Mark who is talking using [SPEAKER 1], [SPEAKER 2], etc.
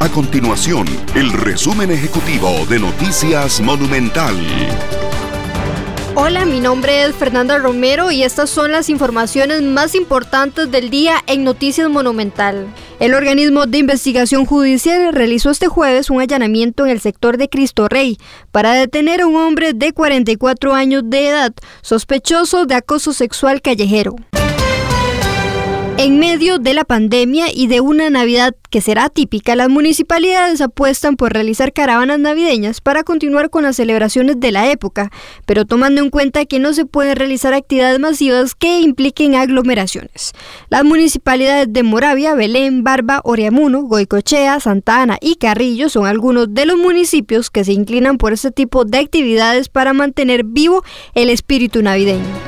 [SPEAKER 1] A continuación, el resumen ejecutivo de Noticias Monumental.
[SPEAKER 2] Hola, mi nombre es Fernanda Romero y estas son las informaciones más importantes del día en Noticias Monumental. El organismo de investigación judicial realizó este jueves un allanamiento en el sector de Cristo Rey para detener a un hombre de 44 años de edad sospechoso de acoso sexual callejero. En medio de la pandemia y de una Navidad que será típica, las municipalidades apuestan por realizar caravanas navideñas para continuar con las celebraciones de la época, pero tomando en cuenta que no se pueden realizar actividades masivas que impliquen aglomeraciones. Las municipalidades de Moravia, Belén, Barba, Oriamuno, Goicochea, Santa Ana y Carrillo son algunos de los municipios que se inclinan por este tipo de actividades para mantener vivo el espíritu navideño.